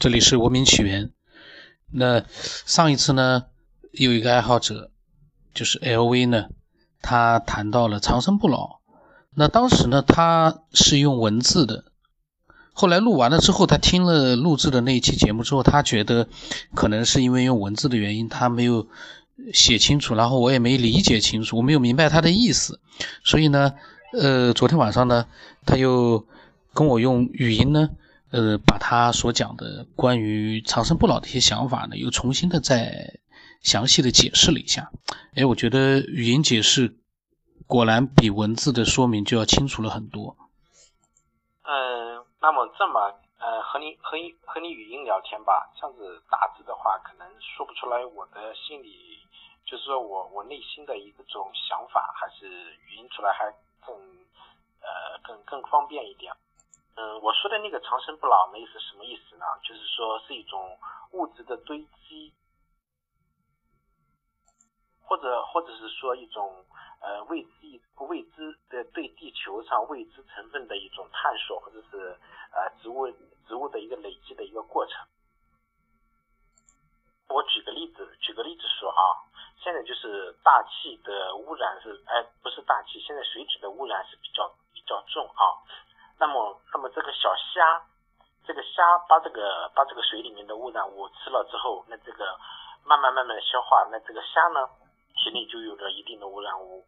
这里是文明起源。那上一次呢，有一个爱好者，就是 LV 呢，他谈到了长生不老。那当时呢，他是用文字的。后来录完了之后，他听了录制的那一期节目之后，他觉得可能是因为用文字的原因，他没有写清楚，然后我也没理解清楚，我没有明白他的意思。所以呢，呃，昨天晚上呢，他又跟我用语音呢。呃，把他所讲的关于长生不老的一些想法呢，又重新的再详细的解释了一下。哎，我觉得语音解释果然比文字的说明就要清楚了很多。嗯，那么这么呃，和你和你和你语音聊天吧，这样子打字的话，可能说不出来我的心里，就是说我我内心的一种想法，还是语音出来还更呃更更方便一点。嗯，我说的那个长生不老，那是什么意思呢？就是说是一种物质的堆积，或者或者是说一种呃未知未知的对地球上未知成分的一种探索，或者是呃植物植物的一个累积的一个过程。我举个例子，举个例子说啊，现在就是大气的污染是，哎，不是大气，现在水体的污染是比较比较重啊。那么，那么这个小虾，这个虾把这个把这个水里面的污染物吃了之后，那这个慢慢慢慢的消化，那这个虾呢，体内就有着一定的污染物。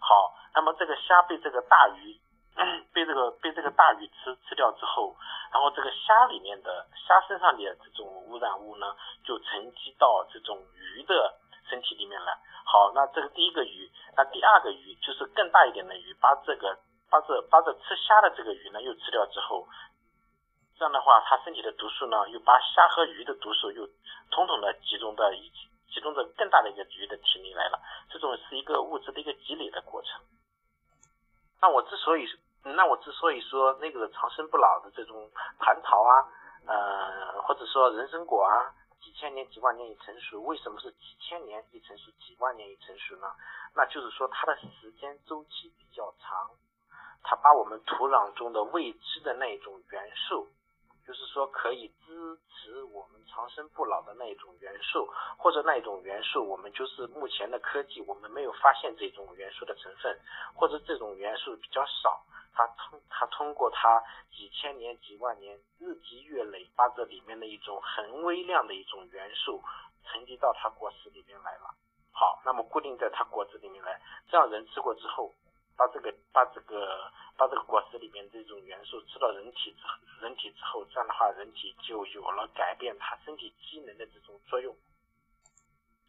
好，那么这个虾被这个大鱼，被这个被这个大鱼吃吃掉之后，然后这个虾里面的虾身上的这种污染物呢，就沉积到这种鱼的身体里面来。好，那这个第一个鱼，那第二个鱼就是更大一点的鱼，把这个。把这把这吃虾的这个鱼呢，又吃掉之后，这样的话，它身体的毒素呢，又把虾和鱼的毒素又统统的集中到一起，集中到更大的一个鱼的体内来了。这种是一个物质的一个积累的过程。那我之所以，那我之所以说那个长生不老的这种蟠桃啊，呃，或者说人参果啊，几千年、几万年一成熟，为什么是几千年一成熟、几万年一成熟呢？那就是说它的时间周期比较长。它把我们土壤中的未知的那种元素，就是说可以支持我们长生不老的那种元素，或者那一种元素，我们就是目前的科技，我们没有发现这种元素的成分，或者这种元素比较少，它通它通过它几千年、几万年日积月累，把这里面的一种很微量的一种元素沉积到它果实里面来了。好，那么固定在它果子里面来，这样人吃过之后。把这个把这个把这个果实里面这种元素吃到人体之后人体之后，这样的话人体就有了改变它身体机能的这种作用。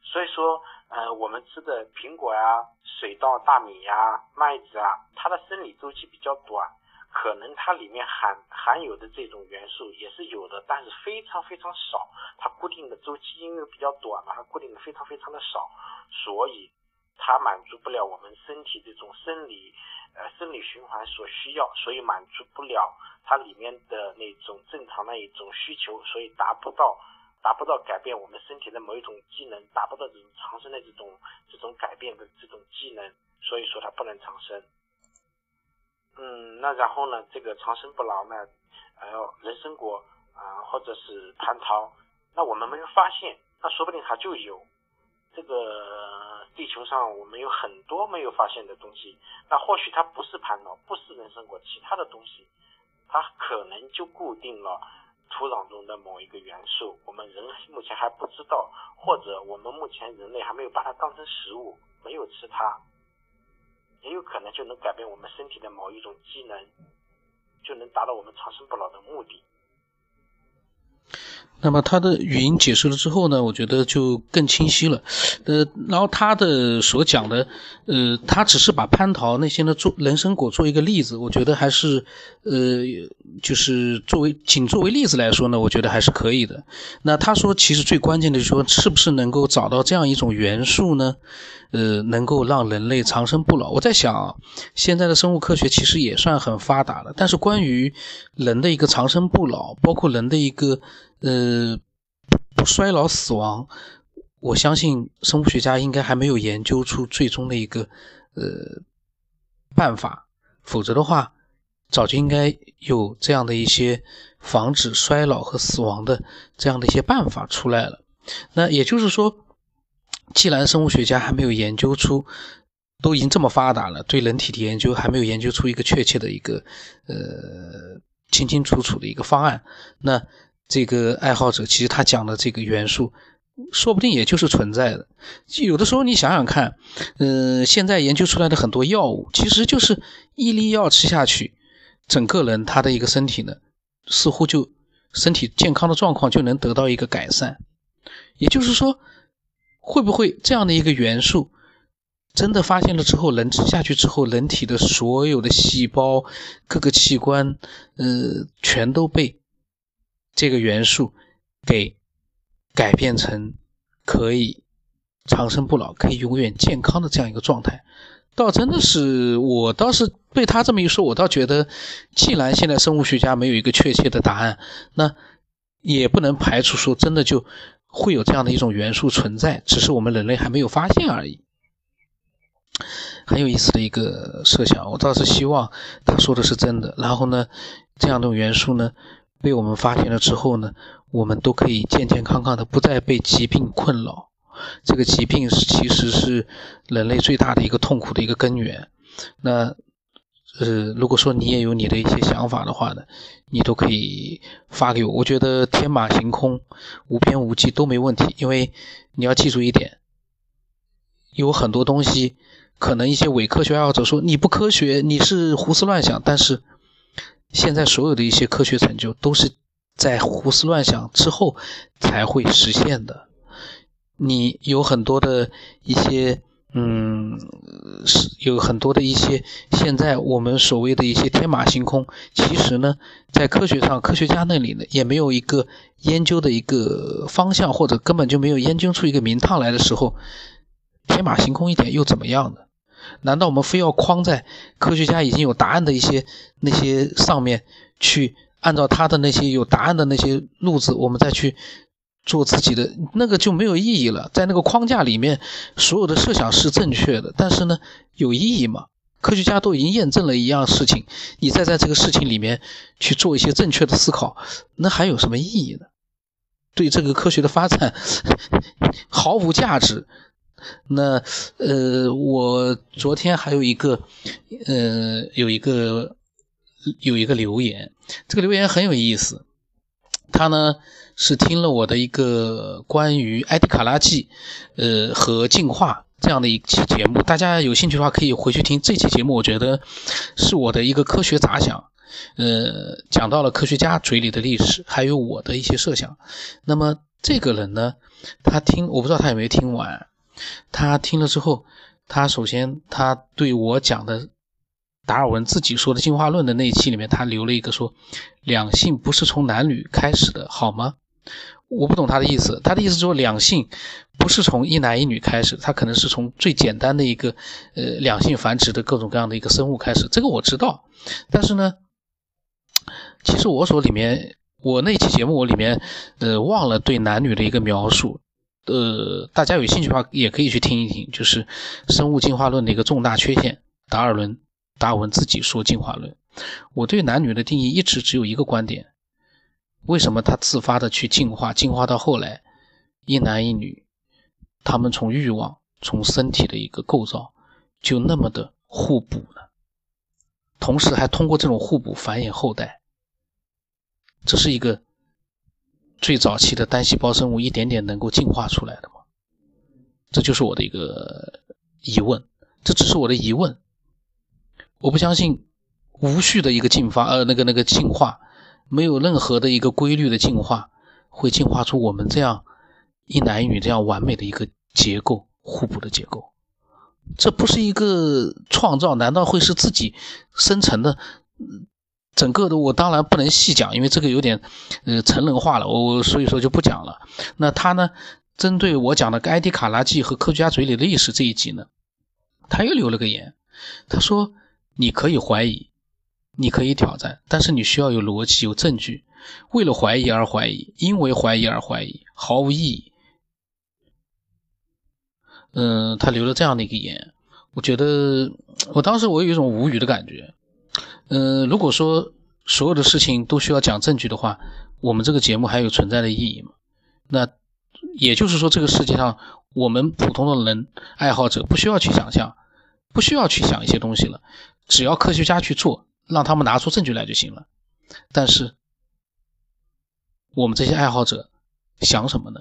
所以说，呃，我们吃的苹果呀、水稻、大米呀、麦子啊，它的生理周期比较短，可能它里面含含有的这种元素也是有的，但是非常非常少。它固定的周期因为比较短嘛，它固定的非常非常的少，所以。它满足不了我们身体这种生理，呃，生理循环所需要，所以满足不了它里面的那种正常的一种需求，所以达不到，达不到改变我们身体的某一种机能，达不到这种长生的这种这种改变的这种机能，所以说它不能长生。嗯，那然后呢，这个长生不老呢，还有人参果啊，或者是蟠桃，那我们没有发现，那说不定它就有。这个地球上我们有很多没有发现的东西，那或许它不是蟠桃，不是人参果，其他的东西，它可能就固定了土壤中的某一个元素，我们人目前还不知道，或者我们目前人类还没有把它当成食物，没有吃它，也有可能就能改变我们身体的某一种机能，就能达到我们长生不老的目的。那么他的语音解释了之后呢，我觉得就更清晰了。呃，然后他的所讲的，呃，他只是把蟠桃那些呢做人参果做一个例子，我觉得还是，呃，就是作为仅作为例子来说呢，我觉得还是可以的。那他说，其实最关键的就是说，是不是能够找到这样一种元素呢？呃，能够让人类长生不老。我在想，现在的生物科学其实也算很发达了，但是关于人的一个长生不老，包括人的一个。呃，不衰老死亡，我相信生物学家应该还没有研究出最终的一个呃办法，否则的话，早就应该有这样的一些防止衰老和死亡的这样的一些办法出来了。那也就是说，既然生物学家还没有研究出，都已经这么发达了，对人体的研究还没有研究出一个确切的一个呃清清楚楚的一个方案，那这个爱好者其实他讲的这个元素。说不定也就是存在的。有的时候你想想看，嗯，现在研究出来的很多药物，其实就是一粒药吃下去，整个人他的一个身体呢，似乎就身体健康的状况就能得到一个改善。也就是说，会不会这样的一个元素真的发现了之后，人吃下去之后，人体的所有的细胞、各个器官，呃，全都被这个元素给。改变成可以长生不老、可以永远健康的这样一个状态，倒真的是我倒是被他这么一说，我倒觉得，既然现在生物学家没有一个确切的答案，那也不能排除说真的就会有这样的一种元素存在，只是我们人类还没有发现而已。很有意思的一个设想，我倒是希望他说的是真的。然后呢，这样的元素呢？被我们发现了之后呢，我们都可以健健康康的，不再被疾病困扰。这个疾病是其实是人类最大的一个痛苦的一个根源。那呃，如果说你也有你的一些想法的话呢，你都可以发给我。我觉得天马行空、无边无际都没问题，因为你要记住一点，有很多东西可能一些伪科学爱好者说你不科学，你是胡思乱想，但是。现在所有的一些科学成就都是在胡思乱想之后才会实现的。你有很多的一些，嗯，是有很多的一些现在我们所谓的一些天马行空，其实呢，在科学上，科学家那里呢也没有一个研究的一个方向，或者根本就没有研究出一个名堂来的时候，天马行空一点又怎么样呢？难道我们非要框在科学家已经有答案的一些那些上面去，按照他的那些有答案的那些路子，我们再去做自己的那个就没有意义了。在那个框架里面，所有的设想是正确的，但是呢，有意义吗？科学家都已经验证了一样事情，你再在这个事情里面去做一些正确的思考，那还有什么意义呢？对这个科学的发展 毫无价值。那呃，我昨天还有一个呃，有一个有一个留言，这个留言很有意思。他呢是听了我的一个关于埃迪卡拉纪呃和进化这样的一期节目，大家有兴趣的话可以回去听这期节目。我觉得是我的一个科学杂想，呃，讲到了科学家嘴里的历史，还有我的一些设想。那么这个人呢，他听我不知道他有没有听完。他听了之后，他首先他对我讲的达尔文自己说的进化论的那一期里面，他留了一个说，两性不是从男女开始的，好吗？我不懂他的意思，他的意思说两性不是从一男一女开始，他可能是从最简单的一个呃两性繁殖的各种各样的一个生物开始，这个我知道，但是呢，其实我所里面我那期节目我里面呃忘了对男女的一个描述。呃，大家有兴趣的话，也可以去听一听，就是生物进化论的一个重大缺陷。达尔文、达尔文自己说进化论。我对男女的定义一直只有一个观点：为什么他自发的去进化，进化到后来一男一女，他们从欲望、从身体的一个构造就那么的互补呢？同时还通过这种互补繁衍后代，这是一个。最早期的单细胞生物一点点能够进化出来的吗？这就是我的一个疑问。这只是我的疑问。我不相信无序的一个进发，呃，那个那个进化，没有任何的一个规律的进化，会进化出我们这样一男一女这样完美的一个结构，互补的结构。这不是一个创造，难道会是自己生成的？整个的我当然不能细讲，因为这个有点，呃，成人化了，我所以说就不讲了。那他呢，针对我讲的埃迪卡拉纪和科学家嘴里的历史这一集呢，他又留了个言，他说你可以怀疑，你可以挑战，但是你需要有逻辑、有证据。为了怀疑而怀疑，因为怀疑而怀疑，毫无意义。嗯，他留了这样的一个言，我觉得我当时我有一种无语的感觉。嗯，如果说所有的事情都需要讲证据的话，我们这个节目还有存在的意义吗？那也就是说，这个世界上我们普通的人爱好者不需要去想象，不需要去想一些东西了，只要科学家去做，让他们拿出证据来就行了。但是我们这些爱好者想什么呢？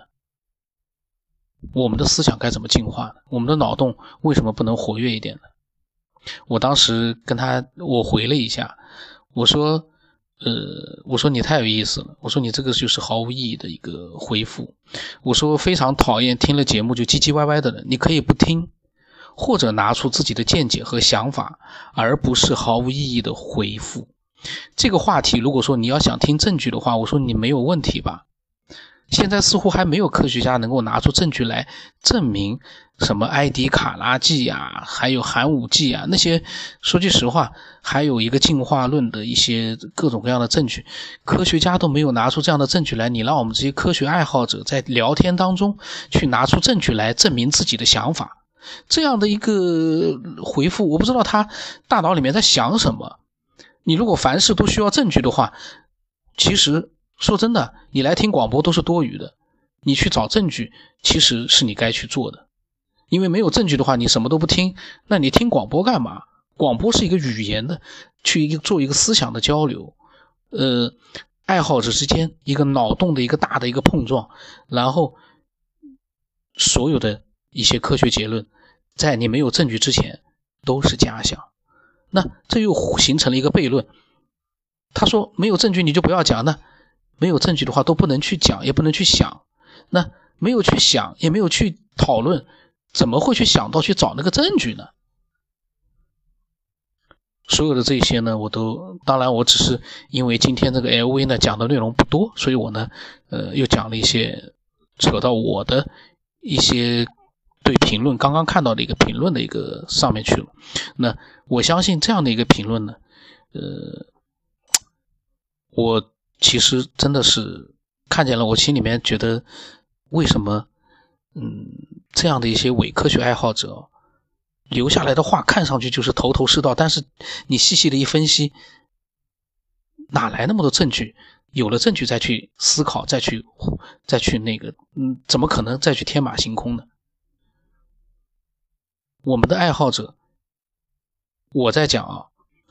我们的思想该怎么进化呢？我们的脑洞为什么不能活跃一点呢？我当时跟他我回了一下，我说，呃，我说你太有意思了，我说你这个就是毫无意义的一个回复，我说非常讨厌听了节目就唧唧歪歪的人，你可以不听，或者拿出自己的见解和想法，而不是毫无意义的回复。这个话题，如果说你要想听证据的话，我说你没有问题吧。现在似乎还没有科学家能够拿出证据来证明什么埃迪卡拉剂啊，还有寒武纪啊那些。说句实话，还有一个进化论的一些各种各样的证据，科学家都没有拿出这样的证据来。你让我们这些科学爱好者在聊天当中去拿出证据来证明自己的想法，这样的一个回复，我不知道他大脑里面在想什么。你如果凡事都需要证据的话，其实。说真的，你来听广播都是多余的。你去找证据，其实是你该去做的。因为没有证据的话，你什么都不听，那你听广播干嘛？广播是一个语言的，去一个做一个思想的交流，呃，爱好者之间一个脑洞的一个大的一个碰撞，然后所有的一些科学结论，在你没有证据之前都是假想。那这又形成了一个悖论。他说没有证据你就不要讲那。没有证据的话，都不能去讲，也不能去想。那没有去想，也没有去讨论，怎么会去想到去找那个证据呢？所有的这些呢，我都当然，我只是因为今天这个 LV 呢讲的内容不多，所以我呢，呃，又讲了一些扯到我的一些对评论刚刚看到的一个评论的一个上面去了。那我相信这样的一个评论呢，呃，我。其实真的是看见了，我心里面觉得，为什么，嗯，这样的一些伪科学爱好者留下来的话，看上去就是头头是道，但是你细细的一分析，哪来那么多证据？有了证据再去思考，再去再去那个，嗯，怎么可能再去天马行空呢？我们的爱好者，我在讲啊，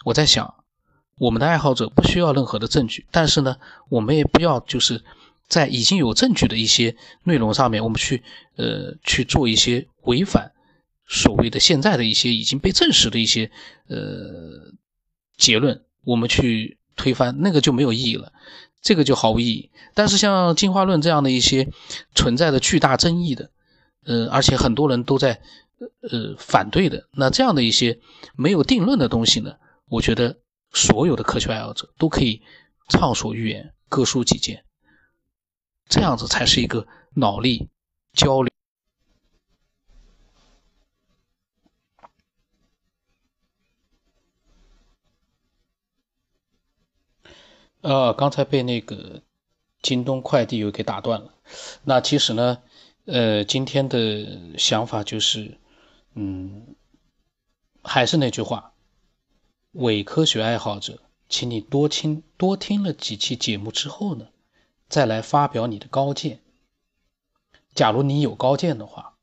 我在想。我们的爱好者不需要任何的证据，但是呢，我们也不要就是在已经有证据的一些内容上面，我们去呃去做一些违反所谓的现在的一些已经被证实的一些呃结论，我们去推翻那个就没有意义了，这个就毫无意义。但是像进化论这样的一些存在的巨大争议的，呃，而且很多人都在呃反对的，那这样的一些没有定论的东西呢，我觉得。所有的科学爱好者都可以畅所欲言，各抒己见，这样子才是一个脑力交流。呃，刚才被那个京东快递又给打断了。那其实呢，呃，今天的想法就是，嗯，还是那句话。伪科学爱好者，请你多听多听了几期节目之后呢，再来发表你的高见。假如你有高见的话，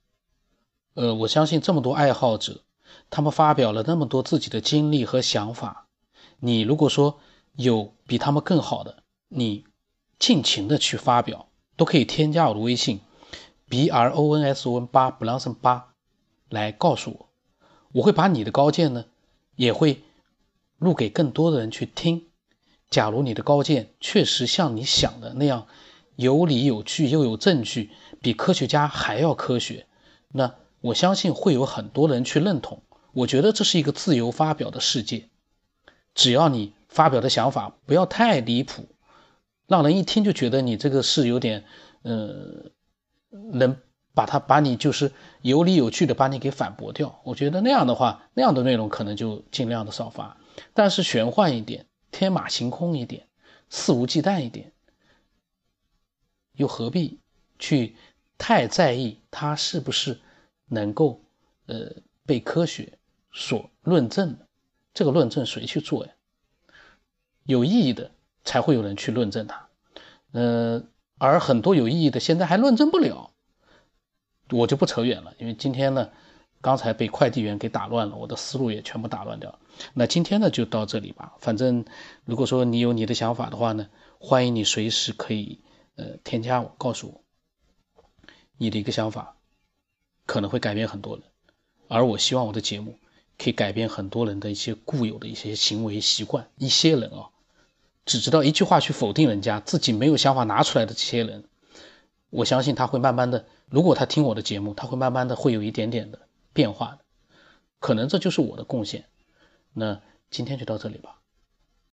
呃，我相信这么多爱好者，他们发表了那么多自己的经历和想法，你如果说有比他们更好的，你尽情的去发表，都可以添加我的微信 b r o n s o n 八 b l o s s o m 八来告诉我，我会把你的高见呢，也会。录给更多的人去听。假如你的高见确实像你想的那样有理有据又有证据，比科学家还要科学，那我相信会有很多人去认同。我觉得这是一个自由发表的世界，只要你发表的想法不要太离谱，让人一听就觉得你这个是有点，呃，能把它把你就是有理有据的把你给反驳掉。我觉得那样的话，那样的内容可能就尽量的少发。但是玄幻一点，天马行空一点，肆无忌惮一点，又何必去太在意它是不是能够呃被科学所论证？这个论证谁去做呀？有意义的才会有人去论证它。呃，而很多有意义的现在还论证不了，我就不扯远了，因为今天呢，刚才被快递员给打乱了，我的思路也全部打乱掉。那今天呢就到这里吧，反正如果说你有你的想法的话呢，欢迎你随时可以呃添加我，告诉我你的一个想法，可能会改变很多人，而我希望我的节目可以改变很多人的一些固有的一些行为习惯，一些人啊。只知道一句话去否定人家，自己没有想法拿出来的这些人，我相信他会慢慢的，如果他听我的节目，他会慢慢的会有一点点的变化的，可能这就是我的贡献。那今天就到这里吧。